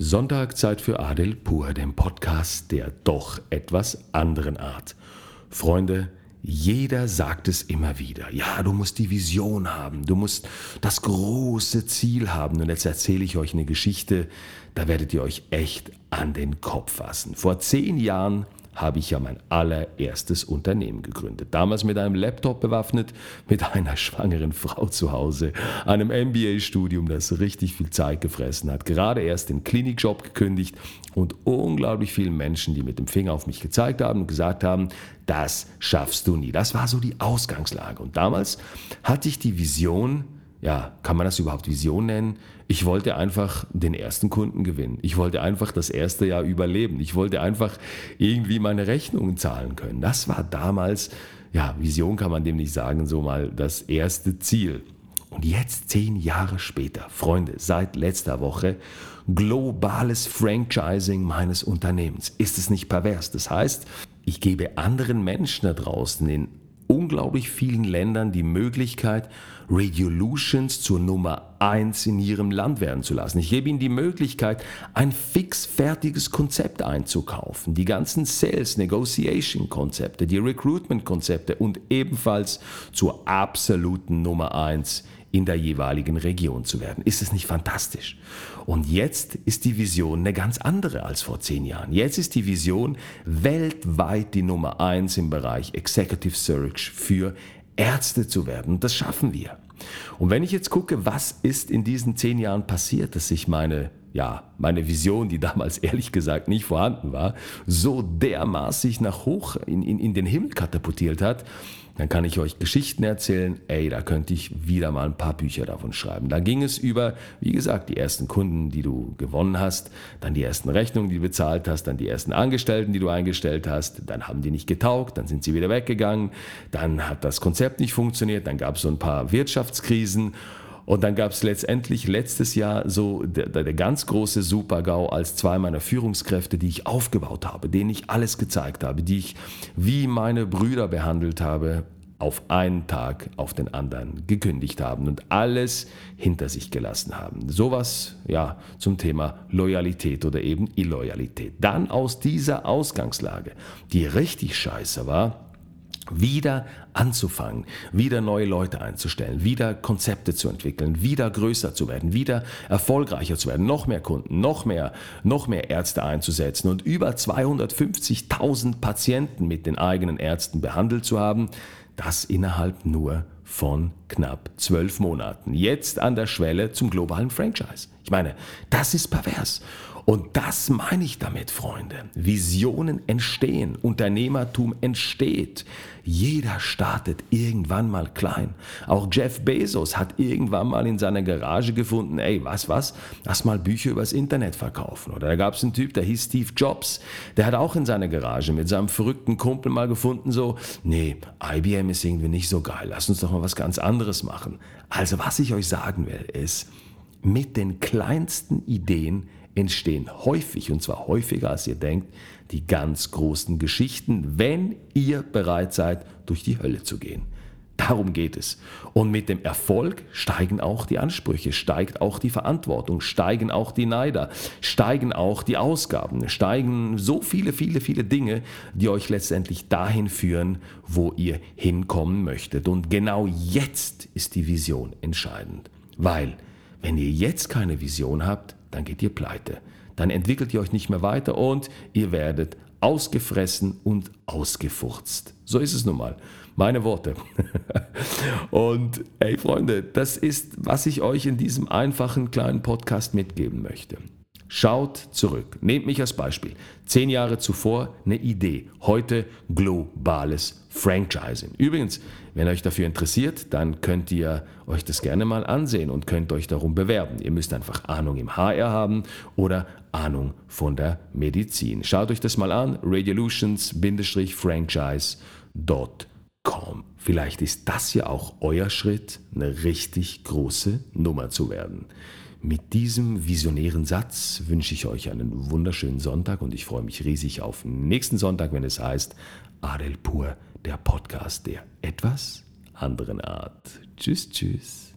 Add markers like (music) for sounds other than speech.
Sonntag Zeit für Adel Pur, dem Podcast der doch etwas anderen Art. Freunde, jeder sagt es immer wieder. Ja, du musst die Vision haben, du musst das große Ziel haben. Und jetzt erzähle ich euch eine Geschichte, da werdet ihr euch echt an den Kopf fassen. Vor zehn Jahren habe ich ja mein allererstes Unternehmen gegründet. Damals mit einem Laptop bewaffnet, mit einer schwangeren Frau zu Hause, einem MBA-Studium, das richtig viel Zeit gefressen hat, gerade erst den Klinikjob gekündigt und unglaublich vielen Menschen, die mit dem Finger auf mich gezeigt haben und gesagt haben, das schaffst du nie. Das war so die Ausgangslage. Und damals hatte ich die Vision, ja, kann man das überhaupt Vision nennen? Ich wollte einfach den ersten Kunden gewinnen. Ich wollte einfach das erste Jahr überleben. Ich wollte einfach irgendwie meine Rechnungen zahlen können. Das war damals, ja, Vision kann man dem nicht sagen, so mal das erste Ziel. Und jetzt, zehn Jahre später, Freunde, seit letzter Woche, globales Franchising meines Unternehmens. Ist es nicht pervers? Das heißt, ich gebe anderen Menschen da draußen in unglaublich vielen Ländern die Möglichkeit, Radiolutions zur Nummer 1 in ihrem Land werden zu lassen. Ich gebe ihnen die Möglichkeit, ein fixfertiges Konzept einzukaufen. Die ganzen Sales, Negotiation Konzepte, die Recruitment Konzepte und ebenfalls zur absoluten Nummer 1 in der jeweiligen Region zu werden. Ist es nicht fantastisch? Und jetzt ist die Vision eine ganz andere als vor zehn Jahren. Jetzt ist die Vision weltweit die Nummer eins im Bereich Executive Search für Ärzte zu werden. Das schaffen wir. Und wenn ich jetzt gucke, was ist in diesen zehn Jahren passiert, dass sich meine, ja, meine Vision, die damals (laughs) ehrlich gesagt nicht vorhanden war, so dermaßen nach hoch in, in, in den Himmel katapultiert hat, dann kann ich euch Geschichten erzählen. Ey, da könnte ich wieder mal ein paar Bücher davon schreiben. Da ging es über, wie gesagt, die ersten Kunden, die du gewonnen hast, dann die ersten Rechnungen, die du bezahlt hast, dann die ersten Angestellten, die du eingestellt hast. Dann haben die nicht getaugt, dann sind sie wieder weggegangen. Dann hat das Konzept nicht funktioniert, dann gab es so ein paar Wirtschaftskrisen. Und dann gab es letztendlich letztes Jahr so der, der, ganz große Super-GAU, als zwei meiner Führungskräfte, die ich aufgebaut habe, denen ich alles gezeigt habe, die ich wie meine Brüder behandelt habe, auf einen Tag auf den anderen gekündigt haben und alles hinter sich gelassen haben. Sowas, ja, zum Thema Loyalität oder eben Illoyalität. Dann aus dieser Ausgangslage, die richtig scheiße war, wieder anzufangen, wieder neue Leute einzustellen, wieder Konzepte zu entwickeln, wieder größer zu werden, wieder erfolgreicher zu werden, noch mehr Kunden, noch mehr, noch mehr Ärzte einzusetzen und über 250.000 Patienten mit den eigenen Ärzten behandelt zu haben, das innerhalb nur von knapp zwölf Monaten. Jetzt an der Schwelle zum globalen Franchise. Ich meine, das ist pervers. Und das meine ich damit, Freunde. Visionen entstehen, Unternehmertum entsteht. Jeder startet irgendwann mal klein. Auch Jeff Bezos hat irgendwann mal in seiner Garage gefunden, ey, was, was, lass mal Bücher übers Internet verkaufen. Oder da gab es einen Typ, der hieß Steve Jobs, der hat auch in seiner Garage mit seinem verrückten Kumpel mal gefunden, so, nee, IBM ist irgendwie nicht so geil, lass uns doch mal was ganz anderes machen. Also was ich euch sagen will, ist, mit den kleinsten Ideen entstehen häufig, und zwar häufiger als ihr denkt, die ganz großen Geschichten, wenn ihr bereit seid, durch die Hölle zu gehen. Darum geht es. Und mit dem Erfolg steigen auch die Ansprüche, steigt auch die Verantwortung, steigen auch die Neider, steigen auch die Ausgaben, steigen so viele, viele, viele Dinge, die euch letztendlich dahin führen, wo ihr hinkommen möchtet. Und genau jetzt ist die Vision entscheidend. Weil, wenn ihr jetzt keine Vision habt, dann geht ihr pleite. Dann entwickelt ihr euch nicht mehr weiter und ihr werdet ausgefressen und ausgefurzt. So ist es nun mal. Meine Worte. (laughs) und ey Freunde, das ist, was ich euch in diesem einfachen kleinen Podcast mitgeben möchte. Schaut zurück. Nehmt mich als Beispiel. Zehn Jahre zuvor eine Idee. Heute globales Franchising. Übrigens, wenn euch dafür interessiert, dann könnt ihr euch das gerne mal ansehen und könnt euch darum bewerben. Ihr müsst einfach Ahnung im HR haben oder Ahnung von der Medizin. Schaut euch das mal an. radiolutions-franchise.com. Vielleicht ist das ja auch euer Schritt, eine richtig große Nummer zu werden. Mit diesem visionären Satz wünsche ich euch einen wunderschönen Sonntag und ich freue mich riesig auf nächsten Sonntag, wenn es heißt Adel Pur, der Podcast der etwas anderen Art. Tschüss, tschüss.